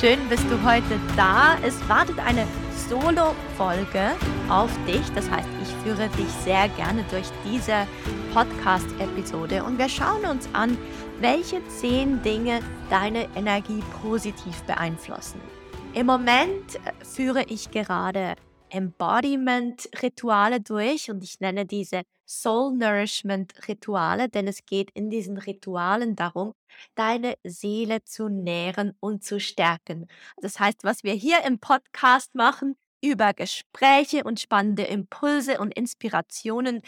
Schön bist du heute da. Es wartet eine Solo-Folge auf dich. Das heißt, ich führe dich sehr gerne durch diese Podcast-Episode und wir schauen uns an, welche zehn Dinge deine Energie positiv beeinflussen. Im Moment äh, führe ich gerade Embodiment-Rituale durch und ich nenne diese Soul Nourishment Rituale, denn es geht in diesen Ritualen darum, deine Seele zu nähren und zu stärken. Das heißt, was wir hier im Podcast machen, über Gespräche und spannende Impulse und Inspirationen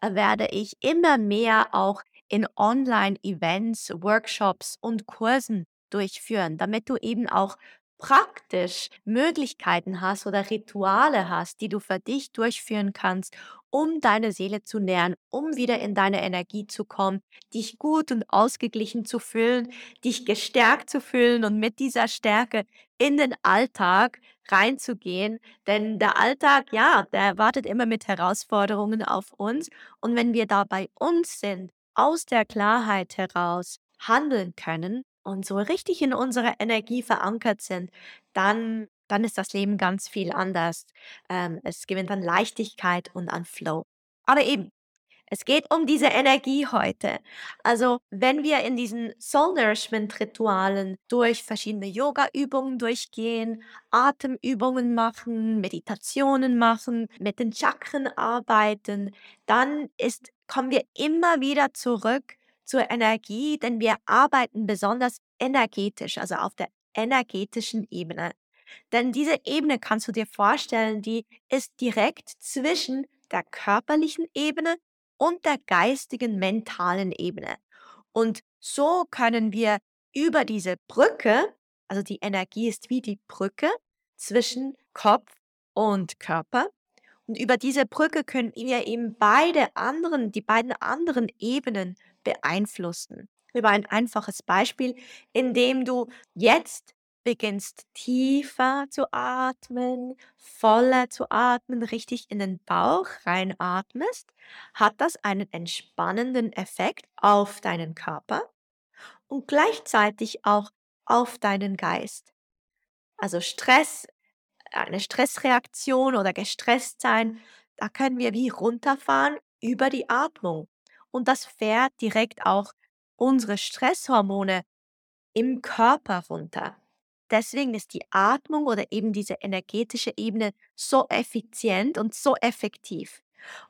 äh, werde ich immer mehr auch in Online-Events, Workshops und Kursen durchführen, damit du eben auch praktisch Möglichkeiten hast oder Rituale hast, die du für dich durchführen kannst, um deine Seele zu nähren, um wieder in deine Energie zu kommen, dich gut und ausgeglichen zu fühlen, dich gestärkt zu fühlen und mit dieser Stärke in den Alltag reinzugehen. Denn der Alltag, ja, der wartet immer mit Herausforderungen auf uns. Und wenn wir da bei uns sind, aus der Klarheit heraus handeln können, und so richtig in unserer Energie verankert sind, dann, dann ist das Leben ganz viel anders. Ähm, es gewinnt an Leichtigkeit und an Flow. Aber eben, es geht um diese Energie heute. Also, wenn wir in diesen Soul Nourishment Ritualen durch verschiedene Yoga-Übungen durchgehen, Atemübungen machen, Meditationen machen, mit den Chakren arbeiten, dann ist, kommen wir immer wieder zurück zur Energie, denn wir arbeiten besonders energetisch, also auf der energetischen Ebene. Denn diese Ebene kannst du dir vorstellen, die ist direkt zwischen der körperlichen Ebene und der geistigen, mentalen Ebene. Und so können wir über diese Brücke, also die Energie ist wie die Brücke zwischen Kopf und Körper, und über diese Brücke können wir eben beide anderen, die beiden anderen Ebenen beeinflussen. Über ein einfaches Beispiel, indem du jetzt beginnst tiefer zu atmen, voller zu atmen, richtig in den Bauch reinatmest, hat das einen entspannenden Effekt auf deinen Körper und gleichzeitig auch auf deinen Geist. Also Stress, eine Stressreaktion oder gestresst sein, da können wir wie runterfahren über die Atmung. Und das fährt direkt auch unsere Stresshormone im Körper runter. Deswegen ist die Atmung oder eben diese energetische Ebene so effizient und so effektiv.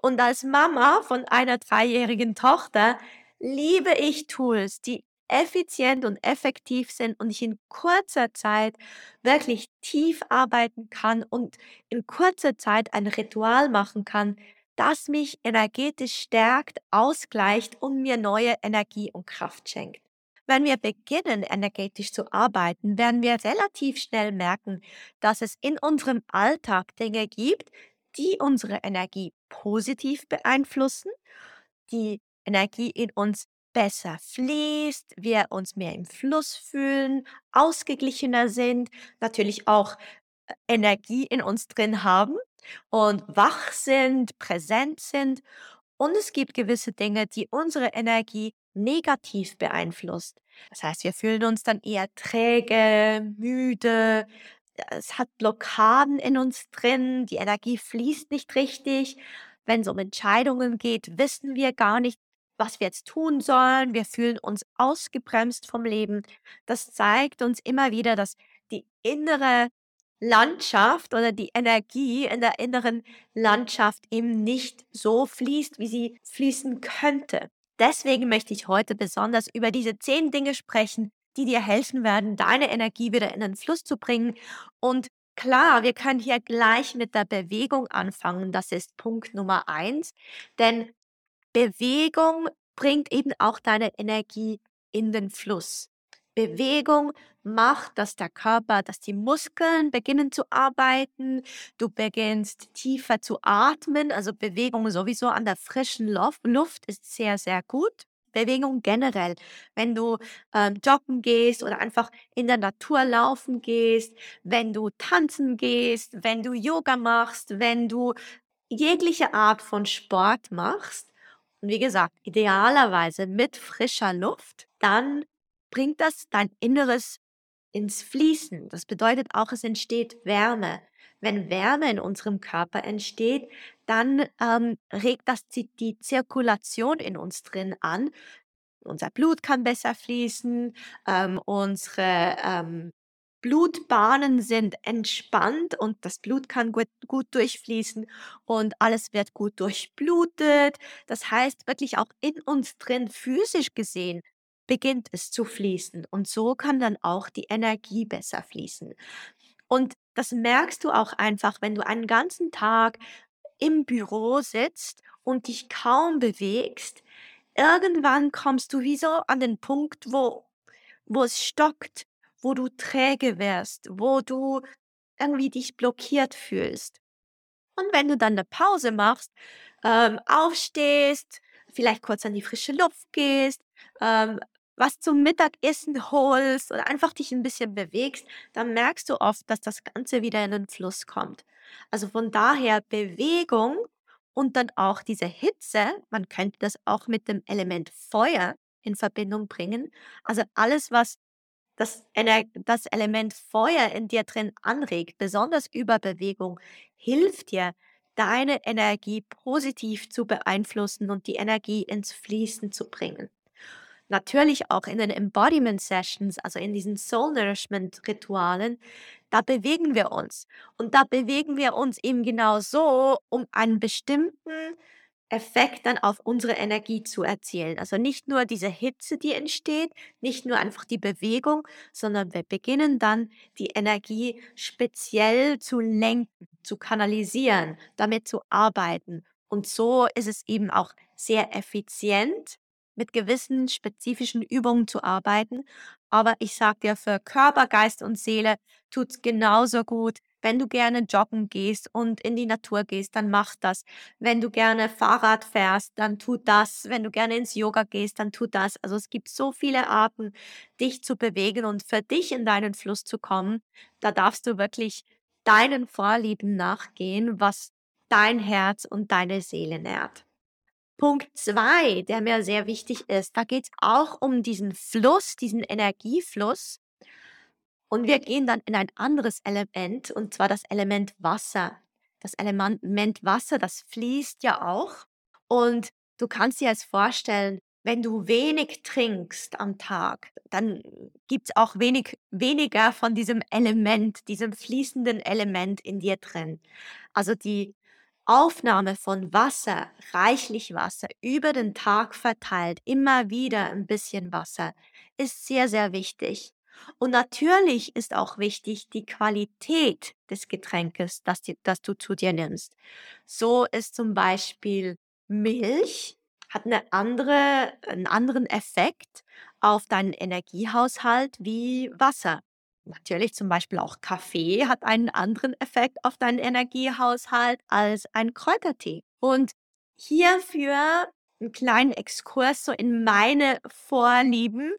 Und als Mama von einer dreijährigen Tochter liebe ich Tools, die effizient und effektiv sind und ich in kurzer Zeit wirklich tief arbeiten kann und in kurzer Zeit ein Ritual machen kann, das mich energetisch stärkt, ausgleicht und mir neue Energie und Kraft schenkt. Wenn wir beginnen, energetisch zu arbeiten, werden wir relativ schnell merken, dass es in unserem Alltag Dinge gibt, die unsere Energie positiv beeinflussen, die Energie in uns besser fließt, wir uns mehr im Fluss fühlen, ausgeglichener sind, natürlich auch äh, Energie in uns drin haben und wach sind, präsent sind. Und es gibt gewisse Dinge, die unsere Energie negativ beeinflusst. Das heißt, wir fühlen uns dann eher träge, müde, es hat Blockaden in uns drin, die Energie fließt nicht richtig. Wenn es um Entscheidungen geht, wissen wir gar nicht, was wir jetzt tun sollen. Wir fühlen uns ausgebremst vom Leben. Das zeigt uns immer wieder, dass die innere Landschaft oder die Energie in der inneren Landschaft eben nicht so fließt, wie sie fließen könnte. Deswegen möchte ich heute besonders über diese zehn Dinge sprechen, die dir helfen werden, deine Energie wieder in den Fluss zu bringen. Und klar, wir können hier gleich mit der Bewegung anfangen. Das ist Punkt Nummer eins. Denn Bewegung bringt eben auch deine Energie in den Fluss. Bewegung macht, dass der Körper, dass die Muskeln beginnen zu arbeiten. Du beginnst tiefer zu atmen. Also Bewegung sowieso an der frischen Luft, ist sehr, sehr gut. Bewegung generell. Wenn du ähm, joggen gehst oder einfach in der Natur laufen gehst, wenn du tanzen gehst, wenn du Yoga machst, wenn du jegliche Art von Sport machst, und wie gesagt, idealerweise mit frischer Luft, dann bringt das dein Inneres ins Fließen. Das bedeutet auch, es entsteht Wärme. Wenn Wärme in unserem Körper entsteht, dann ähm, regt das die, Zirkulation in uns drin an. Unser Blut kann besser fließen, ähm, unsere ähm, Blutbahnen sind entspannt und das Blut kann gut, gut durchfließen und alles wird gut durchblutet. Das heißt, wirklich auch in uns drin, physisch gesehen, beginnt es zu fließen. Und so kann dann auch die Energie besser fließen. Und das merkst du auch einfach, wenn du einen ganzen Tag im Büro sitzt und dich kaum bewegst. Irgendwann kommst du wie so an den Punkt, wo, wo es stockt, wo du träge wirst, wo du irgendwie dich blockiert fühlst. Und wenn du dann eine Pause machst, ähm, aufstehst, vielleicht kurz an die frische Luft gehst, ähm, was zum Mittagessen holst oder einfach dich ein bisschen bewegst, dann merkst du oft, dass das Ganze wieder in den Fluss kommt. Also von daher Bewegung und dann auch diese Hitze, man könnte das auch mit dem Element Feuer in Verbindung bringen. Also alles, was das, das Element Feuer in dir drin anregt, besonders über Bewegung, hilft dir, deine Energie positiv zu beeinflussen und die Energie ins Fließen zu bringen. Natürlich auch in den Embodiment Sessions, also in diesen Soul Nourishment Ritualen, da bewegen wir uns. Und da bewegen wir uns eben genau so, um einen bestimmten Effekt dann auf unsere Energie zu erzielen. Also nicht nur diese Hitze, die entsteht, nicht nur einfach die Bewegung, sondern wir beginnen dann die Energie speziell zu lenken, zu kanalisieren, damit zu arbeiten. Und so ist es eben auch sehr effizient mit gewissen spezifischen Übungen zu arbeiten. Aber ich sage dir, für Körper, Geist und Seele tut es genauso gut. Wenn du gerne joggen gehst und in die Natur gehst, dann mach das. Wenn du gerne Fahrrad fährst, dann tu das. Wenn du gerne ins Yoga gehst, dann tu das. Also es gibt so viele Arten, dich zu bewegen und für dich in deinen Fluss zu kommen. Da darfst du wirklich deinen Vorlieben nachgehen, was dein Herz und deine Seele nährt. Punkt 2, der mir sehr wichtig ist, da geht es auch um diesen Fluss, diesen Energiefluss. Und wir gehen dann in ein anderes Element, und zwar das Element Wasser. Das Element Wasser, das fließt ja auch. Und du kannst dir jetzt vorstellen, wenn du wenig trinkst am Tag, dann gibt es auch wenig, weniger von diesem Element, diesem fließenden Element in dir drin. Also die Aufnahme von Wasser, reichlich Wasser, über den Tag verteilt, immer wieder ein bisschen Wasser, ist sehr, sehr wichtig. Und natürlich ist auch wichtig die Qualität des Getränkes, das, di- das du zu dir nimmst. So ist zum Beispiel Milch, hat eine andere, einen anderen Effekt auf deinen Energiehaushalt wie Wasser. Natürlich zum Beispiel auch Kaffee hat einen anderen Effekt auf deinen Energiehaushalt als ein Kräutertee. Und hierfür einen kleinen Exkurs so in meine Vorlieben.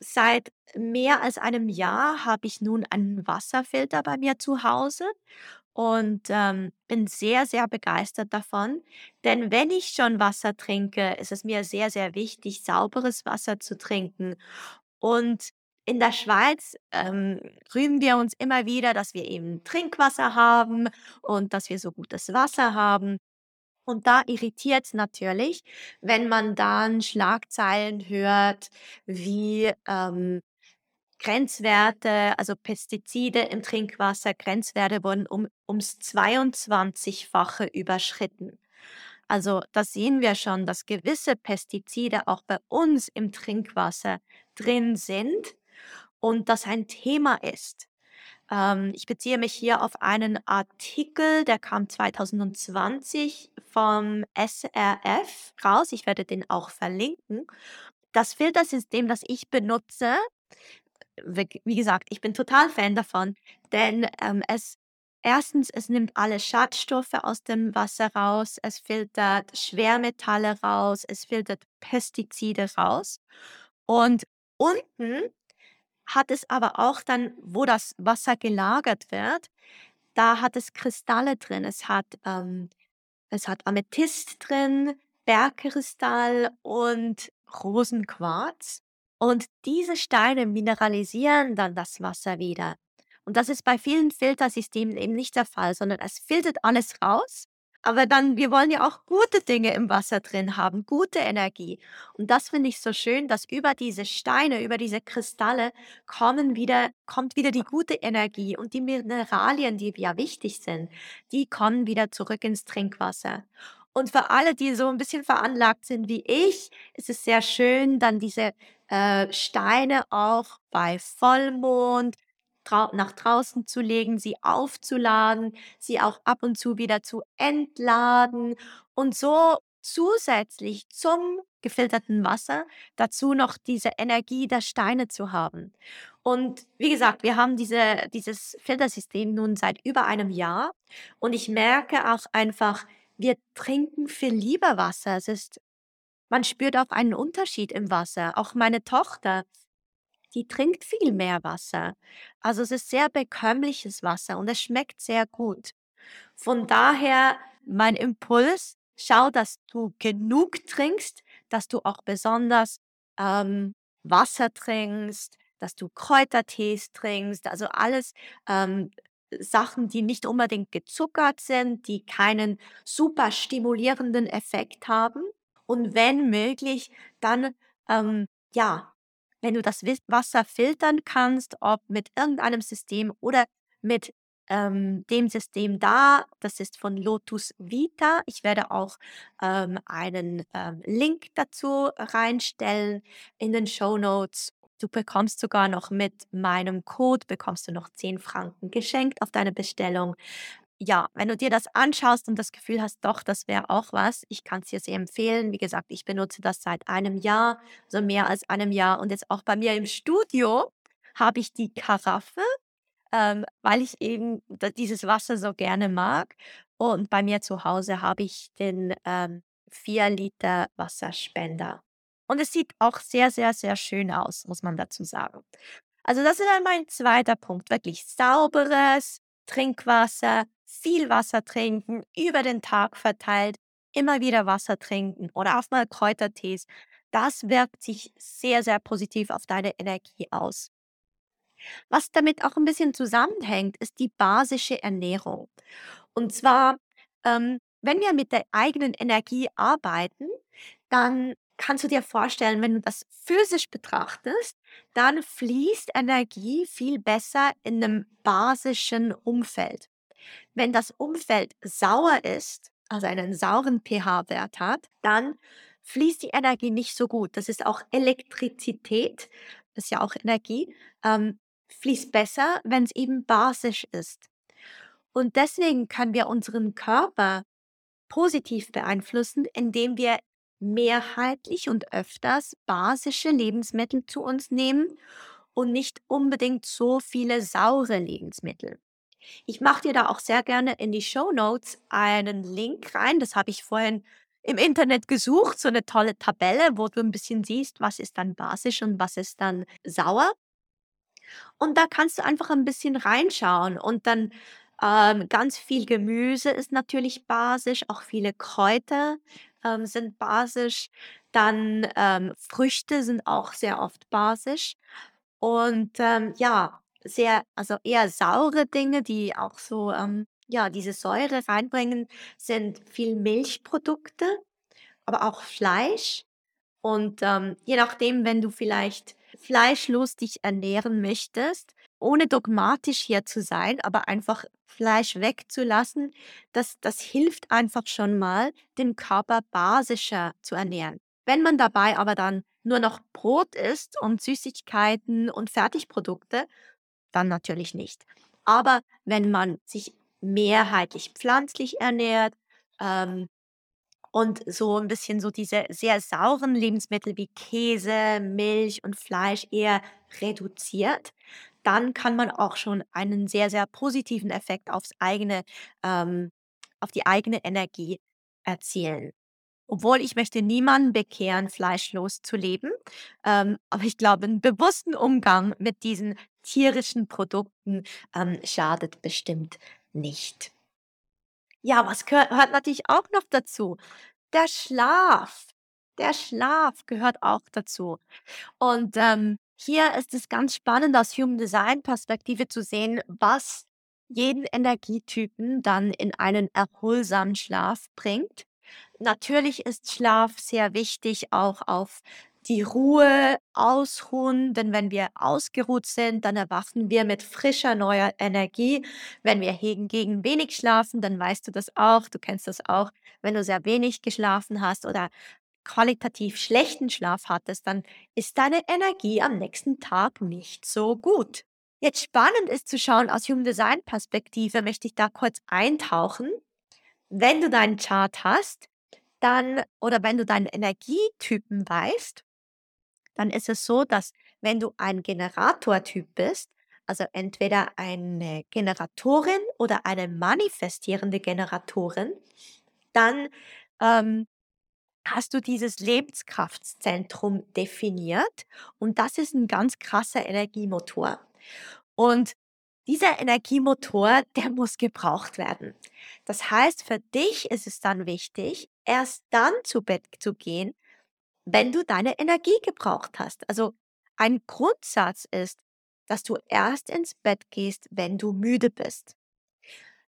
Seit mehr als einem Jahr habe ich nun einen Wasserfilter bei mir zu Hause und ähm, bin sehr, sehr begeistert davon. Denn wenn ich schon Wasser trinke, ist es mir sehr, sehr wichtig, sauberes Wasser zu trinken. Und in der Schweiz ähm, rühmen wir uns immer wieder, dass wir eben Trinkwasser haben und dass wir so gutes Wasser haben. Und da irritiert es natürlich, wenn man dann Schlagzeilen hört, wie ähm, Grenzwerte, also Pestizide im Trinkwasser, Grenzwerte wurden um ums 22-fache überschritten. Also, da sehen wir schon, dass gewisse Pestizide auch bei uns im Trinkwasser drin sind und das ein Thema ist. Ähm, ich beziehe mich hier auf einen Artikel, der kam 2020 vom SRF raus. Ich werde den auch verlinken. Das Filtersystem, das ich benutze, wie gesagt, ich bin total Fan davon, denn, ähm, es erstens, es nimmt alle Schadstoffe aus dem Wasser raus, es filtert Schwermetalle raus, es filtert Pestizide raus und unten hat es aber auch dann, wo das Wasser gelagert wird, da hat es Kristalle drin. Es hat, ähm es hat Amethyst drin, Bergkristall und Rosenquarz. Und diese Steine mineralisieren dann das Wasser wieder. Und das ist bei vielen Filtersystemen eben nicht der Fall, sondern es filtert alles raus. Aber dann, wir wollen ja auch gute Dinge im Wasser drin haben, gute Energie. Und das finde ich so schön, dass über diese Steine, über diese Kristalle kommen wieder, kommt wieder die gute Energie und die Mineralien, die ja wichtig sind, die kommen wieder zurück ins Trinkwasser. Und für alle, die so ein bisschen veranlagt sind wie ich, ist es sehr schön, dann diese äh, Steine auch bei Vollmond nach draußen zu legen, sie aufzuladen, sie auch ab und zu wieder zu entladen und so zusätzlich zum gefilterten Wasser dazu noch diese Energie der Steine zu haben. Und wie gesagt, wir haben diese dieses Filtersystem nun seit über einem Jahr und ich merke auch einfach, wir trinken viel lieber Wasser. Es ist man spürt auch einen Unterschied im Wasser. Auch meine Tochter, die trinkt viel mehr Wasser. Also, es ist sehr bekömmliches Wasser und es schmeckt sehr gut. Von daher mein Impuls, schau, dass du genug trinkst, dass du auch besonders, ähm, Wasser trinkst, dass du Kräutertees trinkst, also alles, ähm, Sachen, die nicht unbedingt gezuckert sind, die keinen super stimulierenden Effekt haben. Und wenn möglich, dann, ähm, ja, wenn du das Wasser filtern kannst, ob mit irgendeinem System oder mit, ähm, dem System da, das ist von Lotus Vita. Ich werde auch, ähm, einen, ähm, Link dazu reinstellen in den Shownotes. Du bekommst sogar noch mit meinem Code bekommst du noch 10 Franken geschenkt auf deine Bestellung. Ja, wenn du dir das anschaust und das Gefühl hast, doch, das wäre auch was, ich kann es dir sehr empfehlen. Wie gesagt, ich benutze das seit einem Jahr, so mehr als einem Jahr. Und jetzt auch bei mir im Studio habe ich die Karaffe, ähm, weil ich eben dieses Wasser so gerne mag. Und bei mir zu Hause habe ich den ähm, 4 Liter Wasserspender. Und es sieht auch sehr, sehr, sehr schön aus, muss man dazu sagen. Also das ist dann mein zweiter Punkt, wirklich sauberes Trinkwasser, viel Wasser trinken, über den Tag verteilt, immer wieder Wasser trinken oder auch mal Kräutertees. Das wirkt sich sehr, sehr positiv auf deine Energie aus. Was damit auch ein bisschen zusammenhängt, ist die basische Ernährung. Und zwar, ähm, wenn wir mit der eigenen Energie arbeiten, dann kannst du dir vorstellen, wenn du das physisch betrachtest, dann fließt Energie viel besser in einem basischen Umfeld. Wenn das Umfeld sauer ist, also einen sauren pH-Wert hat, dann fließt die Energie nicht so gut. Das ist auch Elektrizität, das ist ja auch Energie, ähm, fließt besser, wenn es eben basisch ist. Und deswegen können wir unseren Körper positiv beeinflussen, indem wir mehrheitlich und öfters basische Lebensmittel zu uns nehmen und nicht unbedingt so viele saure Lebensmittel. Ich mache dir da auch sehr gerne in die Show Notes einen Link rein. Das habe ich vorhin im Internet gesucht, so eine tolle Tabelle, wo du ein bisschen siehst, was ist dann basisch und was ist dann sauer. Und da kannst du einfach ein bisschen reinschauen und dann ähm, ganz viel Gemüse ist natürlich basisch, auch viele Kräuter ähm, sind basisch. Dann ähm, Früchte sind auch sehr oft basisch. Und ähm, ja, sehr, also eher saure Dinge, die auch so, ähm, ja, diese Säure reinbringen, sind viel Milchprodukte, aber auch Fleisch. Und ähm, je nachdem, wenn du vielleicht fleischlos dich ernähren möchtest, ohne dogmatisch hier zu sein, aber einfach Fleisch wegzulassen, das das hilft einfach schon mal, den Körper basischer zu ernähren. Wenn man dabei aber dann nur noch Brot isst und Süßigkeiten und Fertigprodukte, dann natürlich nicht. Aber wenn man sich mehrheitlich pflanzlich ernährt, ähm, und so ein bisschen so diese sehr sauren Lebensmittel wie Käse, Milch und Fleisch eher reduziert, dann kann man auch schon einen sehr, sehr positiven Effekt aufs eigene ähm, auf die eigene Energie erzielen. Obwohl ich möchte niemanden bekehren, fleischlos zu leben, ähm, aber ich glaube, 'n bewussten Umgang mit diesen tierischen Produkten, ähm, schadet bestimmt nicht. Ja, was gehört natürlich auch noch dazu? Der Schlaf. Der Schlaf gehört auch dazu. Und, ähm, hier ist es ganz spannend aus Human Design Perspektive zu sehen, was jeden Energietypen dann in einen erholsamen Schlaf bringt. Natürlich ist Schlaf sehr wichtig auch auf die Ruhe, Ausruhen, denn wenn wir ausgeruht sind, dann erwachen wir mit frischer, neuer Energie. Wenn wir hingegen wenig schlafen, dann weißt du das auch, du kennst das auch, wenn du sehr wenig geschlafen hast oder qualitativ schlechten Schlaf hattest, dann ist deine Energie am nächsten Tag nicht so gut. Jetzt spannend ist zu schauen, aus Human Design Perspektive möchte ich da kurz eintauchen. Wenn du deinen Chart hast, dann oder wenn du deinen Energietypen weißt, dann ist es so, dass wenn du ein Generatortyp bist, also entweder eine Generatorin oder eine manifestierende Generatorin, dann ähm, hast du dieses Lebenskraftzentrum definiert und das ist ein ganz krasser Energiemotor. Und dieser Energiemotor, der muss gebraucht werden. Das heißt, für dich ist es dann wichtig, erst dann zu Bett zu gehen, wenn du deine Energie gebraucht hast. Also ein Grundsatz ist, dass du erst ins Bett gehst, wenn du müde bist.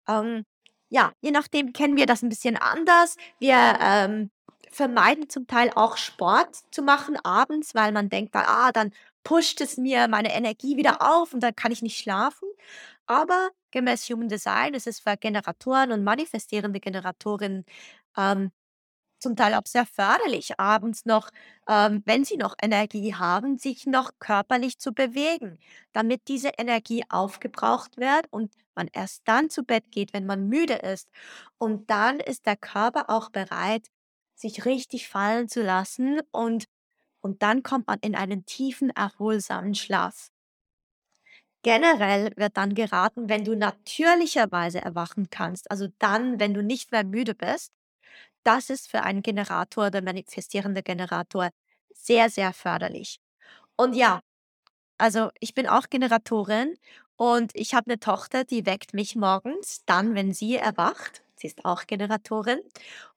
Ähm, ja, je nachdem kennen wir das ein bisschen anders. Wir, ähm, vermeiden zum Teil auch Sport zu machen abends, weil man denkt „Ah, dann pusht es mir meine Energie wieder auf und dann kann ich nicht schlafen.“ Aber gemäß Human Design ist es für Generatoren und manifestierende Generatorinnen, ähm, zum Teil auch sehr förderlich, abends noch, ähm, wenn sie noch Energie haben, sich noch körperlich zu bewegen, damit diese Energie aufgebraucht wird und man erst dann zu Bett geht, wenn man müde ist. Und dann ist der Körper auch bereit, sich richtig fallen zu lassen und und dann kommt man in einen tiefen, erholsamen Schlaf. Generell wird dann geraten, wenn du natürlicherweise erwachen kannst, also dann, wenn du nicht mehr müde bist, das ist für einen Generator, der manifestierende Generator, sehr, sehr förderlich. Und ja, also ich bin auch Generatorin und ich habe eine Tochter, die weckt mich morgens dann, wenn sie erwacht. Sie ist auch Generatorin.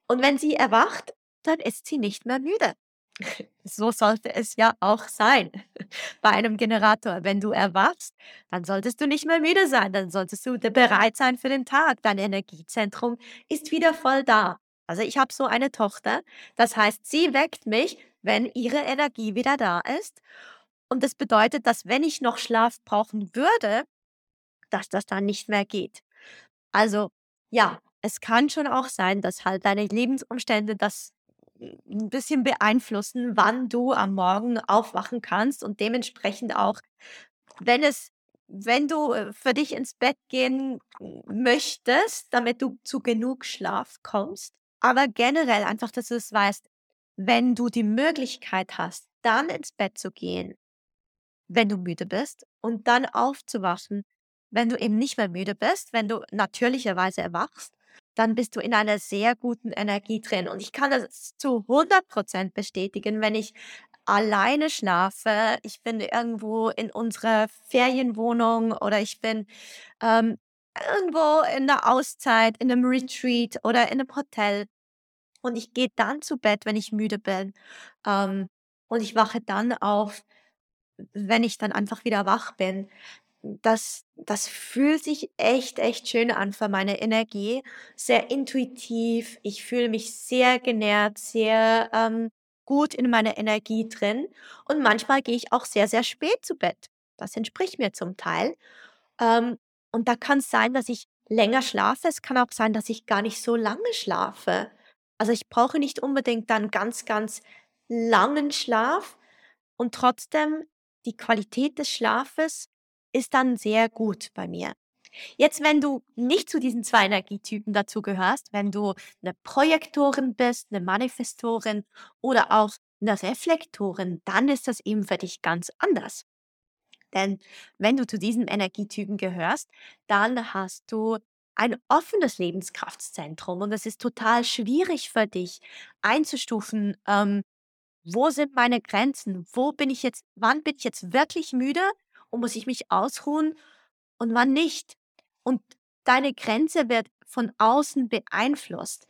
Und wenn sie erwacht, dann ist sie nicht mehr müde. So sollte es ja auch sein bei einem Generator. Wenn du erwachst, dann solltest du nicht mehr müde sein, dann solltest du bereit sein für den Tag. Dein Energiezentrum ist wieder voll da. Also, ich habe so eine Tochter, das heißt, sie weckt mich, wenn ihre Energie wieder da ist. Und das bedeutet, dass wenn ich noch Schlaf brauchen würde, dass das dann nicht mehr geht. Also, ja, es kann schon auch sein, dass halt deine Lebensumstände das ein bisschen beeinflussen, wann du am Morgen aufwachen kannst und dementsprechend auch, wenn es wenn du, äh, für dich ins Bett gehen möchtest, damit du zu genug Schlaf kommst. Aber generell einfach, dass du es weißt, wenn du die Möglichkeit hast, dann ins Bett zu gehen, wenn du müde bist und dann aufzuwachen, wenn du eben nicht mehr müde bist, wenn du natürlicherweise erwachst, dann bist du in einer sehr guten Energie drin. Und ich kann das zu 100% bestätigen, wenn ich alleine schlafe. Ich bin irgendwo in unserer Ferienwohnung oder ich bin ähm, irgendwo in der Auszeit, in einem Retreat oder in einem Hotel. Und ich gehe dann zu Bett, wenn ich müde bin. Ähm, und ich wache dann auf, wenn ich dann einfach wieder wach bin. Das das fühlt sich echt, echt schön an für meine Energie. Sehr intuitiv. Ich fühle mich sehr genährt, sehr, ähm, gut in meiner Energie drin und manchmal gehe ich auch sehr, sehr spät zu Bett. Das entspricht mir zum Teil. Ähm, und da kann es sein, dass ich länger schlafe. Es kann auch sein, dass ich gar nicht so lange schlafe. Also, ich brauche nicht unbedingt dann ganz, ganz langen Schlaf und trotzdem die Qualität des Schlafes ist dann sehr gut bei mir. Jetzt, wenn du nicht zu diesen 2 Energietypen dazugehörst, wenn du eine Projektorin bist, eine Manifestorin oder auch eine Reflektorin, dann ist das eben für dich ganz anders. Denn wenn du zu diesen Energietypen gehörst, dann hast du ein offenes Lebenskraftzentrum und es ist total schwierig für dich einzustufen, ähm, wo sind meine Grenzen? Wo bin ich jetzt wann bin ich jetzt wirklich müde und muss ich mich ausruhen und wann nicht? Und deine Grenze wird von außen beeinflusst,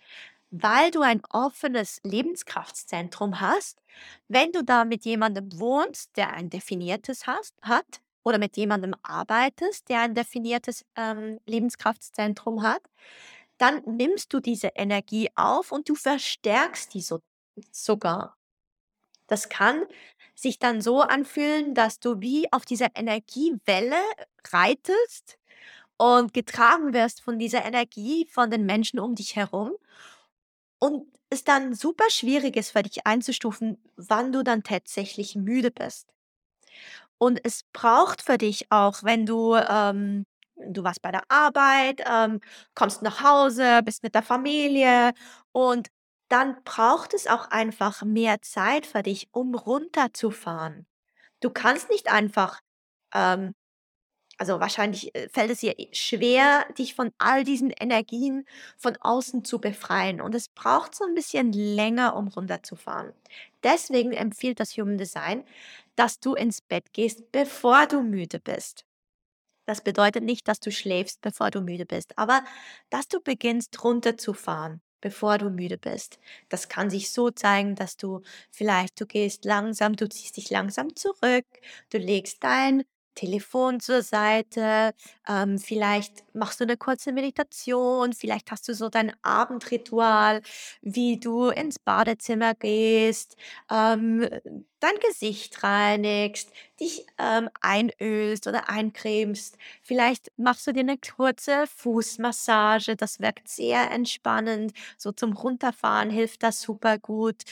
weil du ein offenes Lebenskraftzentrum hast. Wenn du da mit jemandem wohnst, der ein definiertes hast hat oder mit jemandem arbeitest, der ein definiertes, ähm, Lebenskraftzentrum hat, dann nimmst du diese Energie auf und du verstärkst die so sogar. Das kann sich dann so anfühlen, dass du wie auf dieser Energiewelle reitest und getragen wirst von dieser Energie von den Menschen um dich herum und es dann super schwierig ist für dich einzustufen, wann du dann tatsächlich müde bist. Und es braucht für dich auch, wenn du, ähm du warst bei der Arbeit, ähm, kommst nach Hause, bist mit der Familie und dann braucht es auch einfach mehr Zeit für dich, um runterzufahren. Du kannst nicht einfach, ähm also, wahrscheinlich, äh, fällt es dir eh schwer, dich von all diesen Energien von außen zu befreien und es braucht so ein bisschen länger, um runterzufahren. Deswegen empfiehlt das Human Design, dass du ins Bett gehst, bevor du müde bist. Das bedeutet nicht, dass du schläfst, bevor du müde bist, aber dass du beginnst runterzufahren, bevor du müde bist. Das kann sich so zeigen, dass du vielleicht du gehst langsam du ziehst dich langsam zurück, du legst dein Telefon zur Seite, ähm, vielleicht machst du eine kurze Meditation, vielleicht hast du so dein Abendritual, wie du ins Badezimmer gehst, ähm, dein Gesicht reinigst, dich, ähm, einölst oder eincremst. Vielleicht machst du dir eine kurze Fußmassage, das wirkt sehr entspannend. So zum Runterfahren hilft das super gut.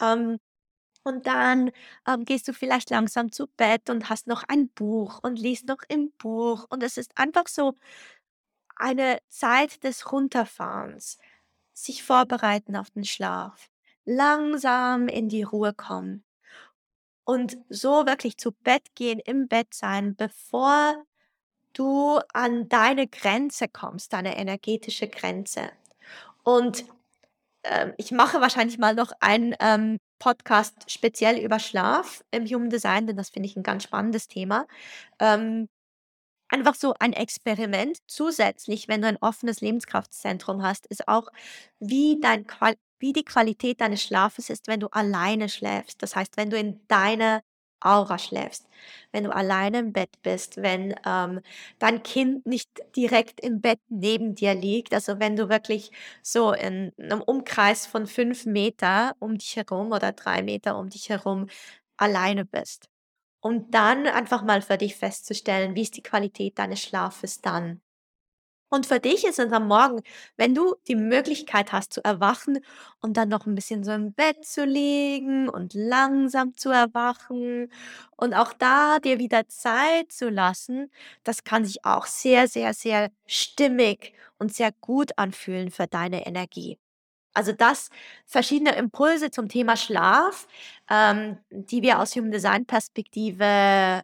Ähm und dann, ähm, gehst du vielleicht langsam zu Bett und hast noch ein Buch und liest noch im Buch. Und es ist einfach so eine Zeit des Runterfahrens, sich vorbereiten auf den Schlaf, langsam in die Ruhe kommen und so wirklich zu Bett gehen, im Bett sein, bevor du an deine Grenze kommst, deine energetische Grenze. Und ähm, ich mache wahrscheinlich mal noch einen, ähm, Podcast speziell über Schlaf im Human Design, denn das finde ich ein ganz spannendes Thema. Ähm, einfach so ein Experiment zusätzlich, wenn du ein offenes Lebenskraftzentrum hast, ist auch, wie dein Qual wie die Qualität deines Schlafes ist, wenn du alleine schläfst. Das heißt, wenn du in deiner Aura schläfst, wenn du alleine im Bett bist, wenn, ähm, dein Kind nicht direkt im Bett neben dir liegt. Also, wenn du wirklich so in 'nem Umkreis von 5 Meter um dich herum oder 3 Meter um dich herum alleine bist. Und dann einfach mal für dich festzustellen, wie ist die Qualität deines Schlafes dann? Und für dich ist es am Morgen, wenn du die Möglichkeit hast zu erwachen und dann noch ein bisschen so im Bett zu liegen und langsam zu erwachen und auch da dir wieder Zeit zu lassen, das kann sich auch sehr, sehr, sehr stimmig und sehr gut anfühlen für deine Energie. Also das verschiedene Impulse zum Thema Schlaf, ähm, die wir aus Human Design Perspektive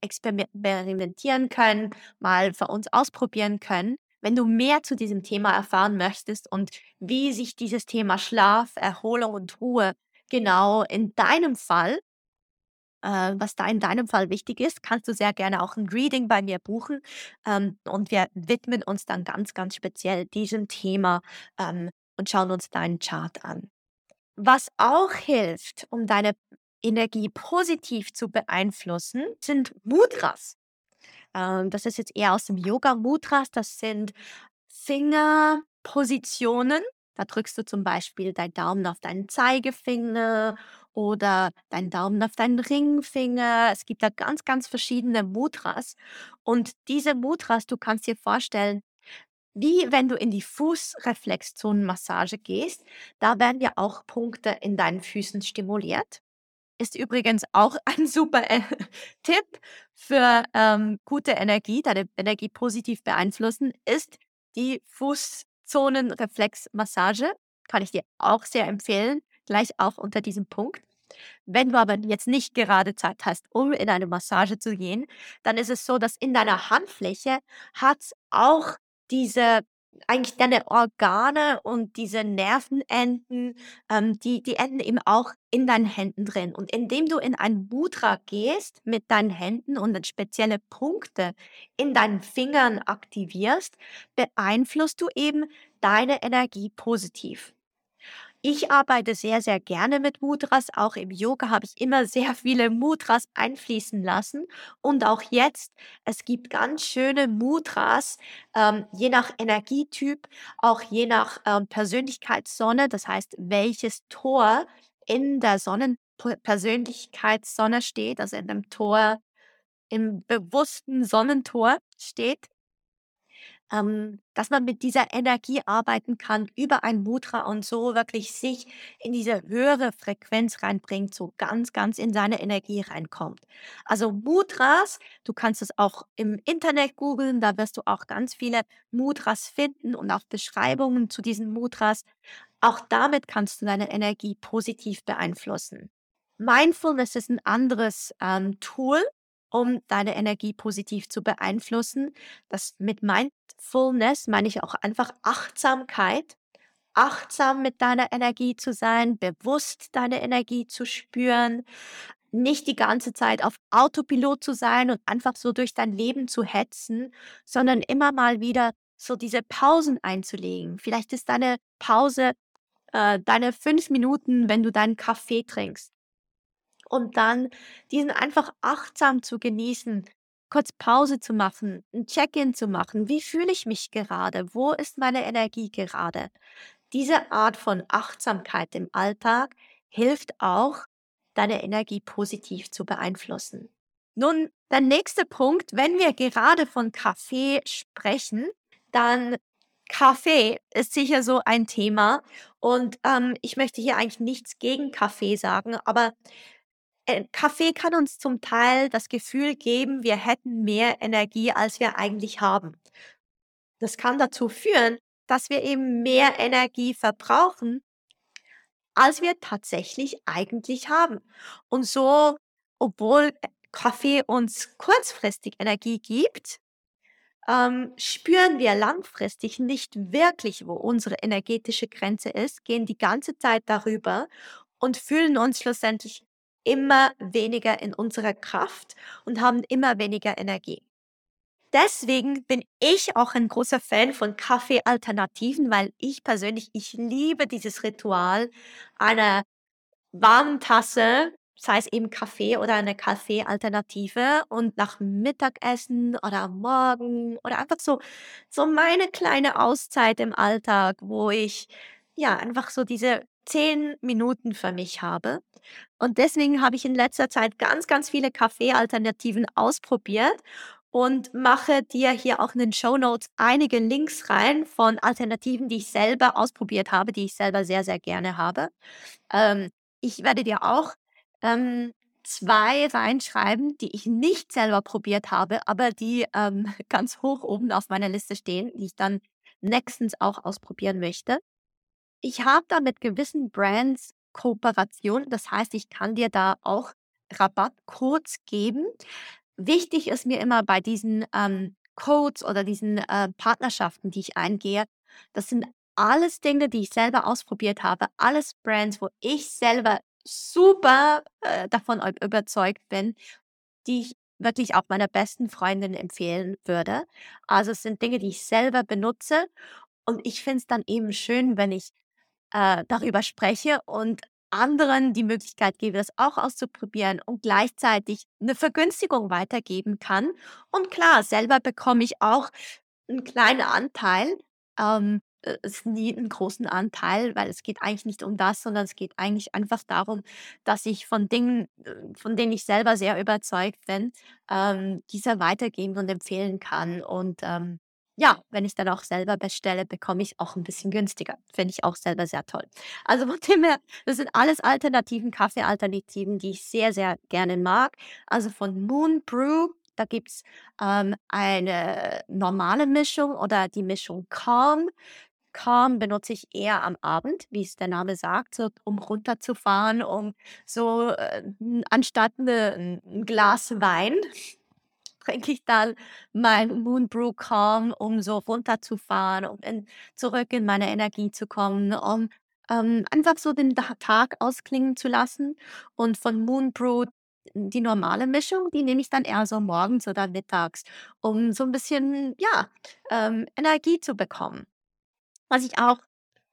experimentieren können, mal für uns ausprobieren können. Wenn du mehr zu diesem Thema erfahren möchtest und wie sich dieses Thema Schlaf, Erholung und Ruhe genau in deinem Fall äh, was da in deinem Fall wichtig ist, kannst du sehr gerne auch ein Reading bei mir buchen, ähm, und wir widmen uns dann ganz, ganz speziell diesem Thema, ähm, und schauen uns deinen Chart an. Was auch hilft, um deine Energie positiv zu beeinflussen, sind Mudras. Ähm, das ist jetzt eher aus dem Yoga. Mudras, das sind Fingerpositionen. Da drückst du zum Beispiel deinen Daumen auf deinen Zeigefinger oder deinen Daumen auf deinen Ringfinger. Es gibt da ganz, ganz verschiedene Mudras. Und diese Mudras, du kannst dir vorstellen, wie wenn du in die Fußreflexzonenmassage gehst, da werden ja auch Punkte in deinen Füßen stimuliert. Ist übrigens auch ein super äh, Tipp für ähm, gute Energie, deine Energie positiv beeinflussen, ist die Fußzonenreflexmassage. Kann ich dir auch sehr empfehlen, gleich auch unter diesem Punkt. Wenn du aber jetzt nicht gerade Zeit hast, um in eine Massage zu gehen, dann ist es so, dass in deiner Handfläche hat auch diese eigentlich deine Organe und diese Nervenenden, ähm, die die enden eben auch in deinen Händen drin. Und indem du in ein Mudra gehst mit deinen Händen und dann spezielle Punkte in deinen Fingern aktivierst, beeinflusst du eben deine Energie positiv. Ich arbeite sehr, sehr gerne mit Mudras. Auch im Yoga habe ich immer sehr viele Mudras einfließen lassen. Und auch jetzt, es gibt ganz schöne Mudras, ähm, je nach Energietyp, auch je nach ähm, Persönlichkeitssonne. Das heißt, welches Tor in der Sonnen Persönlichkeitssonne steht, also in dem Tor, im bewussten Sonnentor steht ähm, dass man mit dieser Energie arbeiten kann über ein Mudra und so wirklich sich in diese höhere Frequenz reinbringt, so ganz, ganz in seine Energie reinkommt. Also Mudras, du kannst es auch im Internet googeln, da wirst du auch ganz viele Mudras finden und auch Beschreibungen zu diesen Mudras. Auch damit kannst du deine Energie positiv beeinflussen. Mindfulness ist ein anderes ähm, Tool, um deine Energie positiv zu beeinflussen. Das mit Mindfulness meine ich auch einfach Achtsamkeit. Achtsam mit deiner Energie zu sein, bewusst deine Energie zu spüren, nicht die ganze Zeit auf Autopilot zu sein und einfach so durch dein Leben zu hetzen, sondern immer mal wieder so diese Pausen einzulegen. Vielleicht ist deine Pause äh, deine fünf Minuten, wenn du deinen Kaffee trinkst und dann diesen einfach achtsam zu genießen, kurz Pause zu machen, ein Check-in zu machen. Wie fühle ich mich gerade? Wo ist meine Energie gerade? Diese Art von Achtsamkeit im Alltag hilft auch, deine Energie positiv zu beeinflussen. Nun, der nächste Punkt, wenn wir gerade von Kaffee sprechen, dann Kaffee ist sicher so ein Thema und ähm, ich möchte hier eigentlich nichts gegen Kaffee sagen, aber Kaffee kann uns zum Teil das Gefühl geben, wir hätten mehr Energie, als wir eigentlich haben. Das kann dazu führen, dass wir eben mehr Energie verbrauchen, als wir tatsächlich eigentlich haben. Und so, obwohl äh, Kaffee uns kurzfristig Energie gibt, ähm, spüren wir langfristig nicht wirklich, wo unsere energetische Grenze ist, gehen die ganze Zeit darüber und fühlen uns schlussendlich immer weniger in unserer Kraft und haben immer weniger Energie. Deswegen bin ich auch ein großer Fan von Kaffee-Alternativen, weil ich persönlich, ich liebe dieses Ritual einer warmen Tasse, sei es eben Kaffee oder eine Kaffee-Alternative und nach Mittagessen oder am Morgen oder einfach so, so meine kleine Auszeit im Alltag, wo ich ja einfach so diese zehn Minuten für mich habe. Und deswegen habe ich in letzter Zeit ganz, ganz viele Kaffee-Alternativen ausprobiert und mache dir hier auch in den Show Notes einige Links rein von Alternativen, die ich selber ausprobiert habe, die ich selber sehr, sehr gerne habe. Ähm, ich werde dir auch ähm, zwei reinschreiben, die ich nicht selber probiert habe, aber die ähm, ganz hoch oben auf meiner Liste stehen, die ich dann nächstens auch ausprobieren möchte. Ich habe da mit gewissen Brands Kooperation. Das heißt, ich kann dir da auch Rabattcodes geben. Wichtig ist mir immer bei diesen ähm, Codes oder diesen äh, Partnerschaften, die ich eingehe, das sind alles Dinge, die ich selber ausprobiert habe, alles Brands, wo ich selber super äh, davon überzeugt bin, die ich wirklich auch meiner besten Freundin empfehlen würde. Also es sind Dinge, die ich selber benutze und ich finde es dann eben schön, wenn ich äh, darüber spreche und anderen die Möglichkeit gebe, das auch auszuprobieren und gleichzeitig eine Vergünstigung weitergeben kann. Und klar, selber bekomme ich auch einen kleinen Anteil, ähm, äh, es nie 'n großen Anteil, weil es geht eigentlich nicht um das, sondern es geht eigentlich einfach darum, dass ich von Dingen, äh, von denen ich selber sehr überzeugt bin, ähm, diese weitergeben und empfehlen kann. Und, ähm, ja, wenn ich dann auch selber bestelle, bekomme ich's auch 'n bisschen günstiger. Finde ich auch selber sehr toll. Also, von dem her, das sind alles Alternativen Kaffeealternativen, die ich sehr, sehr gerne mag. Also, von Moon Brew, da gibt's, ähm, eine normale Mischung oder die Mischung Calm. Calm benutze ich eher am Abend, wie es der Name sagt, so um runterzufahren, um so, äh, anstatt 'ne 'n 'n Glas Wein trinke ich dann mein Moon Brew Calm, um so runterzufahren, um in zurück in meine Energie zu kommen, um, ähm, einfach so den Tag ausklingen zu lassen. Und von Moon Brew die normale Mischung, die nehme ich dann eher so morgens oder mittags, um so 'n bisschen, ja, ähm, Energie zu bekommen. Was ich auch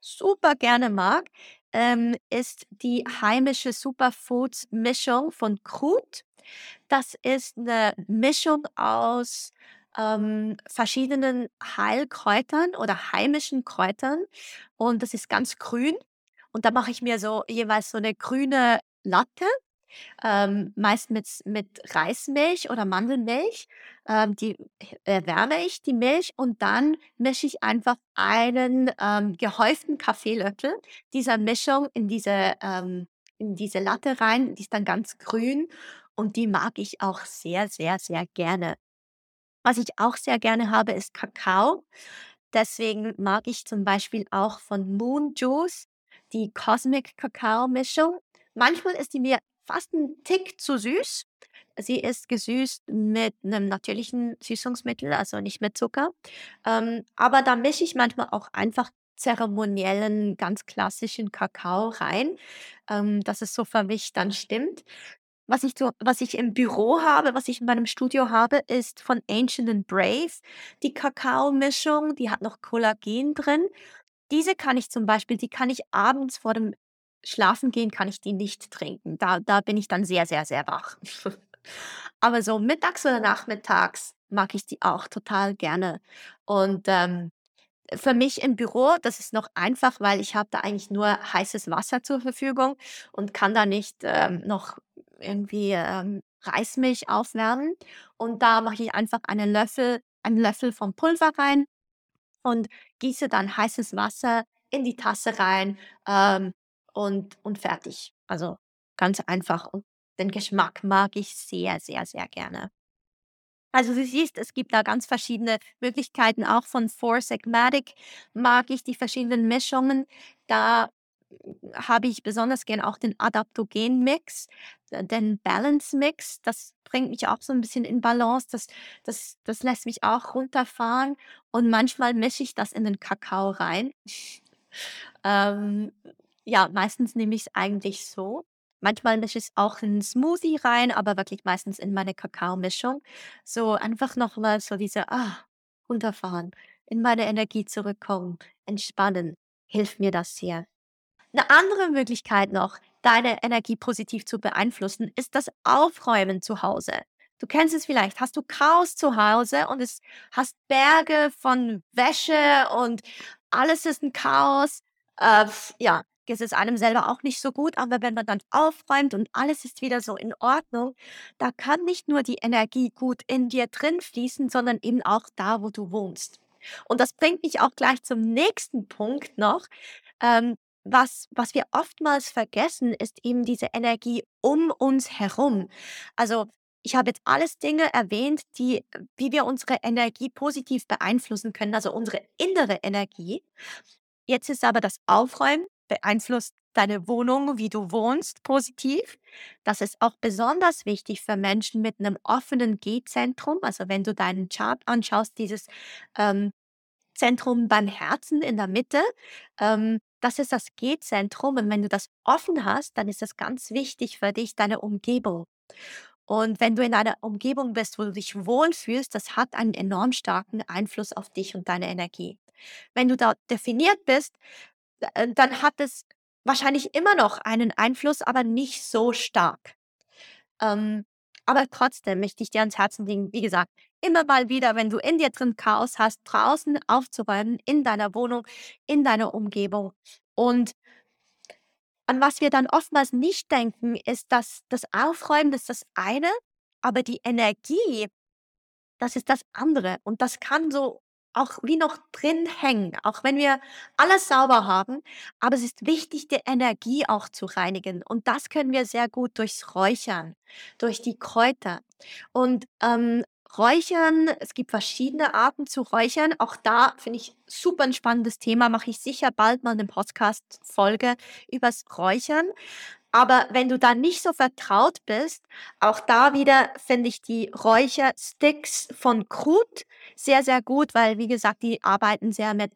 super gerne mag, ähm, ist die heimische Superfoods-Mischung von Krut. Das ist 'ne Mischung aus, ähm, verschiedenen Heilkräutern oder heimischen Kräutern und das ist ganz grün. Und da mache ich mir so jeweils so 'ne grüne Latte, ähm, meist mit mit Reismilch oder Mandelmilch. Ähm, die erwärme ich, die Milch, und dann mische ich einfach einen, ähm, gehäuften Kaffeelöffel dieser Mischung in diese ähm, in diese Latte rein. Die ist dann ganz grün und die mag ich auch sehr, sehr, sehr gerne. Was ich auch sehr gerne habe, ist Kakao. Deswegen mag ich zum Beispiel auch von Moon Juice die Cosmic-Kakao-Mischung. Manchmal ist die mir fast 'n Tick zu süß. Sie ist gesüßt mit 'nem natürlichen Süßungsmittel, also nicht mit Zucker. Ähm, aber da mische ich manchmal auch einfach zeremoniellen, ganz klassischen Kakao rein, ähm, dass es so für mich dann stimmt. Was ich so was ich im Büro habe, was ich in meinem Studio habe, ist von Ancient and Brave die Kakaomischung, die hat noch Kollagen drin. Diese kann ich zum Beispiel die kann ich abends vor dem Schlafengehen kann ich die nicht trinken. Da da bin ich dann sehr, sehr, sehr wach. Aber so mittags oder nachmittags mag ich die auch total gerne. Und, ähm, für mich im Büro, das ist noch einfach, weil ich habe da eigentlich nur heißes Wasser zur Verfügung und kann da nicht, ähm, noch irgendwie, ähm, Reismilch aufwärmen. Und da mache ich einfach einen Löffel einen Löffel vom Pulver rein und gieße dann heißes Wasser in die Tasse rein, ähm, und und fertig. Also, ganz einfach und den Geschmack mag ich sehr, sehr, sehr gerne. Also, du siehst, es gibt da ganz verschiedene Möglichkeiten. Auch von Four Sigmatic mag ich die verschiedenen Mischungen. Da habe ich besonders gern auch den Adaptogen-Mix, den Balance-Mix. Das bringt mich auch so 'n bisschen in Balance. Das das das lässt mich auch runterfahren und manchmal mische ich das in den Kakao rein. Ähm, ja, meistens nehme ich's eigentlich so. Manchmal mische ich's auch in Smoothie rein, aber wirklich meistens in meine Kakaomischung. So einfach noch mal so diese ah, runterfahren, in meine Energie zurückkommen, entspannen, hilft mir das sehr. 'Ne andere Möglichkeit noch, deine Energie positiv zu beeinflussen, ist das Aufräumen zu Hause. Du kennst es vielleicht. Hast du Chaos zu Hause und es hast Berge von Wäsche und alles ist 'n Chaos, äh, ja, es einem selber auch nicht so gut, aber wenn man dann aufräumt und alles ist wieder so in Ordnung, da kann nicht nur die Energie gut in dir drin fließen, sondern eben auch da, wo du wohnst. Und das bringt mich auch gleich zum nächsten Punkt noch. Ähm, was was wir oftmals vergessen, ist eben diese Energie um uns herum. Also, ich habe jetzt alles Dinge erwähnt, die wie wir unsere Energie positiv beeinflussen können, also unsere innere Energie. Jetzt ist aber das Aufräumen beeinflusst deine Wohnung, wie du wohnst, positiv. Das ist auch besonders wichtig für Menschen mit 'nem offenen G-Zentrum. Also, wenn du deinen Chart anschaust, dieses, ähm, Zentrum beim Herzen in der Mitte, ähm, das ist das G-Zentrum. Und wenn du das offen hast, dann ist das ganz wichtig für dich, deine Umgebung. Und wenn du in einer Umgebung bist, wo du dich wohlfühlst, das hat einen enorm starken Einfluss auf dich und deine Energie. Wenn du dort definiert bist, äh, dann hat es wahrscheinlich immer noch einen Einfluss, aber nicht so stark. Ähm, aber trotzdem möchte ich dir ans Herzen legen, wie gesagt, immer mal wieder, wenn du in dir drin Chaos hast, draußen aufzuräumen, in deiner Wohnung, in deiner Umgebung. Und an was wir dann oftmals nicht denken, ist, dass das Aufräumen ist das eine, aber die Energie, das ist das andere. Und das kann so auch wie noch drin hängen, auch wenn wir alles sauber haben. Aber es ist wichtig, die Energie auch zu reinigen. Und das können wir sehr gut durchs Räuchern, durch die Kräuter. Und ähm, Räuchern, es gibt verschiedene Arten zu räuchern. Auch da finde ich super ein spannendes Thema. Mache ich sicher bald mal eine Podcast-Folge übers Räuchern. Aber wenn du da nicht so vertraut bist, auch da wieder finde ich die Räuchersticks von Krut sehr, sehr gut, weil wie gesagt, die arbeiten sehr mit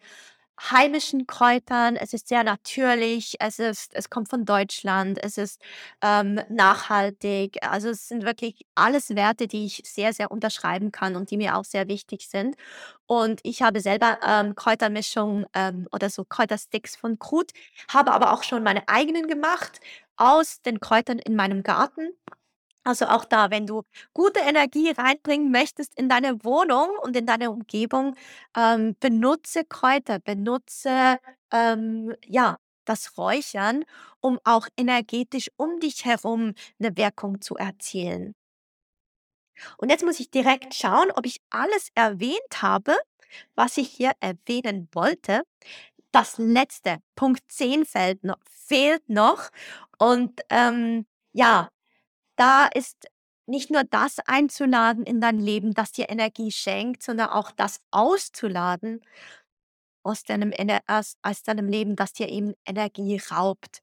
heimischen Kräutern. Es ist sehr natürlich. Es ist, es kommt von Deutschland. Es ist ähm, nachhaltig. Also es sind wirklich alles Werte, die ich sehr, sehr unterschreiben kann und die mir auch sehr wichtig sind. Und ich habe selber ähm, Kräutermischung ähm, oder so Kräutersticks von Krut, habe aber auch schon meine eigenen gemacht aus den Kräutern in meinem Garten. Also auch da, wenn du gute Energie reinbringen möchtest in deine Wohnung und in deine Umgebung, ähm, benutze Kräuter, benutze ähm, ja das Räuchern, um auch energetisch um dich herum eine Wirkung zu erzielen. Und jetzt muss ich direkt schauen, ob ich alles erwähnt habe, was ich hier erwähnen wollte. Das letzte, Punkt 10 fehlt noch. Fehlt noch. Und ähm, ja, da ist nicht nur das einzuladen in dein Leben, das dir Energie schenkt, sondern auch das auszuladen aus deinem, aus, aus deinem Leben, das dir eben Energie raubt.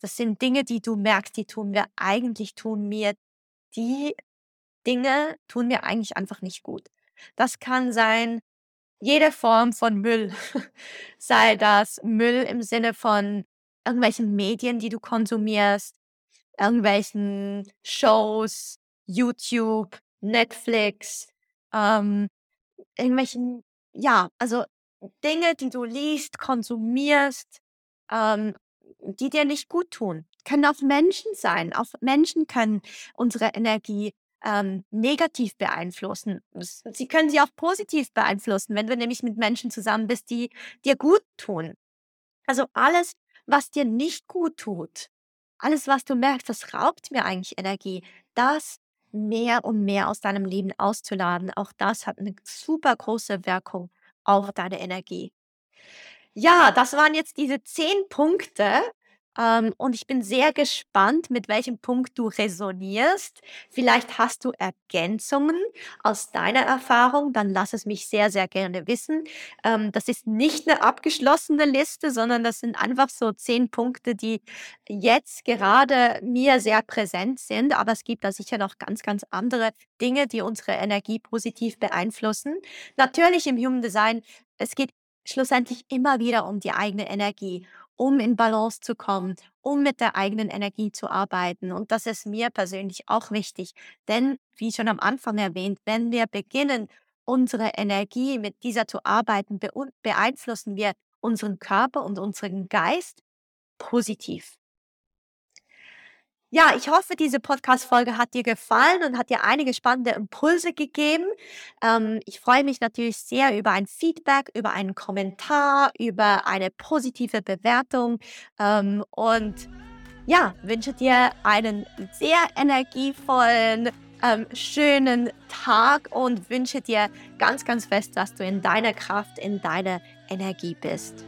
Das sind Dinge, die du merkst, die tun mir eigentlich, tun mir, die Dinge tun mir eigentlich einfach nicht gut. Das kann sein, jede Form von Müll, sei das Müll im Sinne von irgendwelchen Medien, die du konsumierst, irgendwelchen Shows, YouTube, Netflix, ähm, irgendwelchen, ja, also Dinge, die du liest, konsumierst, ähm, die dir nicht gut tun. Können auch Menschen sein. Auch Menschen können unsere Energie ähm, negativ beeinflussen. Sie können sie auch positiv beeinflussen, wenn du nämlich mit Menschen zusammen bist, die dir gut tun. Also alles, was dir nicht gut tut, alles, was du merkst, das raubt mir eigentlich Energie, das mehr und mehr aus deinem Leben auszuladen, auch das hat eine super große Wirkung auf deine Energie. Ja, das waren jetzt diese zehn Punkte, ähm, und ich bin sehr gespannt, mit welchem Punkt du resonierst. Vielleicht hast du Ergänzungen aus deiner Erfahrung, dann lass es mich sehr, sehr gerne wissen. Ähm, das ist nicht eine abgeschlossene Liste, sondern das sind einfach so zehn Punkte, die jetzt gerade mir sehr präsent sind. Aber es gibt da sicher noch ganz, ganz andere Dinge, die unsere Energie positiv beeinflussen. Natürlich im Human Design, es geht schlussendlich immer wieder um die eigene Energie um in Balance zu kommen, um mit der eigenen Energie zu arbeiten. Und das ist mir persönlich auch wichtig. Denn, wie schon am Anfang erwähnt, wenn wir beginnen, unsere Energie mit dieser zu arbeiten, beeinflussen wir unseren Körper und unseren Geist positiv. Ja, ich hoffe, diese Podcast-Folge hat dir gefallen und hat dir einige spannende Impulse gegeben. Ähm, ich freue mich natürlich sehr über ein Feedback, über einen Kommentar, über eine positive Bewertung ähm, und ja, wünsche dir einen sehr energievollen, ähm, schönen Tag und wünsche dir ganz, ganz fest, dass du in deiner Kraft, in deiner Energie bist.